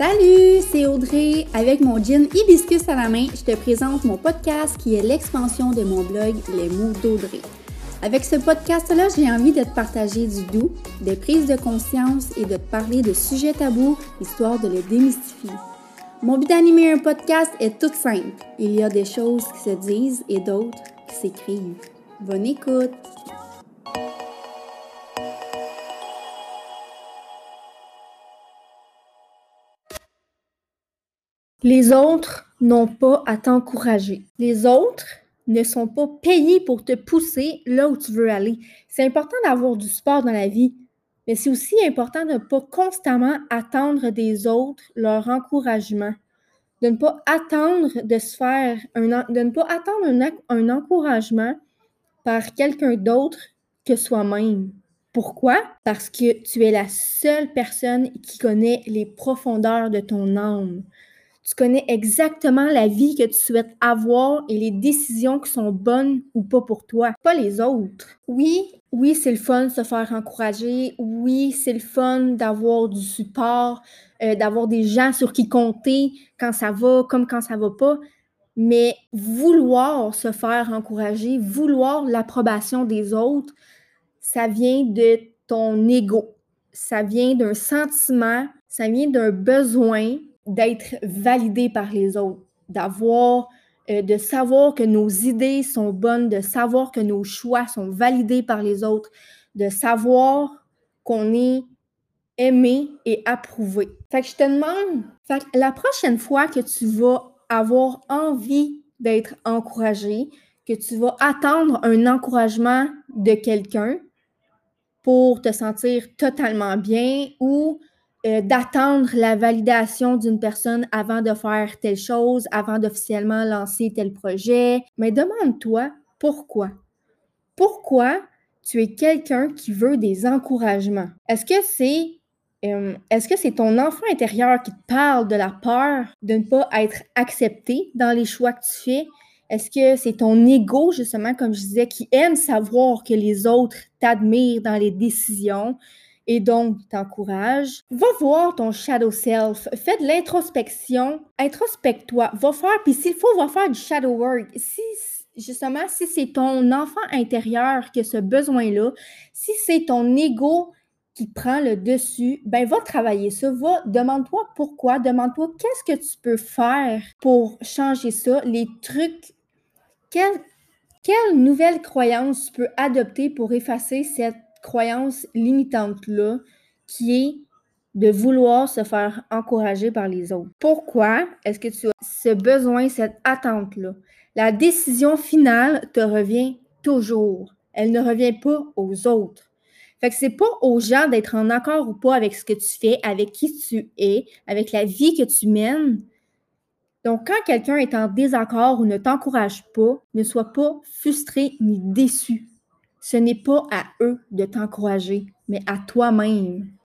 Salut, c'est Audrey. Avec mon gin hibiscus à la main, je te présente mon podcast qui est l'expansion de mon blog Les mots d'Audrey. Avec ce podcast-là, j'ai envie de te partager du doux, des prises de conscience et de te parler de sujets tabous, histoire de le démystifier. Mon but d'animer un podcast est tout simple. Il y a des choses qui se disent et d'autres qui s'écrivent. Bonne écoute! Les autres n'ont pas à t'encourager. Les autres ne sont pas payés pour te pousser là où tu veux aller. C'est important d'avoir du sport dans la vie, mais c'est aussi important de ne pas constamment attendre des autres leur encouragement, de ne pas attendre de se faire un, de ne pas attendre un, un encouragement par quelqu'un d'autre que soi-même. Pourquoi? Parce que tu es la seule personne qui connaît les profondeurs de ton âme. Tu connais exactement la vie que tu souhaites avoir et les décisions qui sont bonnes ou pas pour toi, pas les autres. Oui, oui, c'est le fun de se faire encourager. Oui, c'est le fun d'avoir du support, euh, d'avoir des gens sur qui compter quand ça va comme quand ça va pas. Mais vouloir se faire encourager, vouloir l'approbation des autres, ça vient de ton ego. Ça vient d'un sentiment, ça vient d'un besoin d'être validé par les autres, d'avoir, euh, de savoir que nos idées sont bonnes, de savoir que nos choix sont validés par les autres, de savoir qu'on est aimé et approuvé. Fait que je te demande, fait la prochaine fois que tu vas avoir envie d'être encouragé, que tu vas attendre un encouragement de quelqu'un pour te sentir totalement bien ou euh, d'attendre la validation d'une personne avant de faire telle chose, avant d'officiellement lancer tel projet. Mais demande-toi pourquoi. Pourquoi tu es quelqu'un qui veut des encouragements? Est-ce que c'est euh, est-ce que c'est ton enfant intérieur qui te parle de la peur de ne pas être accepté dans les choix que tu fais? Est-ce que c'est ton ego, justement, comme je disais, qui aime savoir que les autres t'admirent dans les décisions? et donc t'encourage. Va voir ton shadow self, fais de l'introspection, introspecte-toi, va faire, puis s'il faut, va faire du shadow work. Si justement, si c'est ton enfant intérieur qui a ce besoin-là, si c'est ton ego qui prend le dessus, ben va travailler ça, va, demande-toi pourquoi, demande-toi qu'est-ce que tu peux faire pour changer ça, les trucs, quelle, quelle nouvelle croyance tu peux adopter pour effacer cette croyance limitante-là qui est de vouloir se faire encourager par les autres. Pourquoi est-ce que tu as ce besoin, cette attente-là? La décision finale te revient toujours. Elle ne revient pas aux autres. Fait que c'est pas aux gens d'être en accord ou pas avec ce que tu fais, avec qui tu es, avec la vie que tu mènes. Donc, quand quelqu'un est en désaccord ou ne t'encourage pas, ne sois pas frustré ni déçu. Ce n'est pas à eux de t'encourager, mais à toi-même.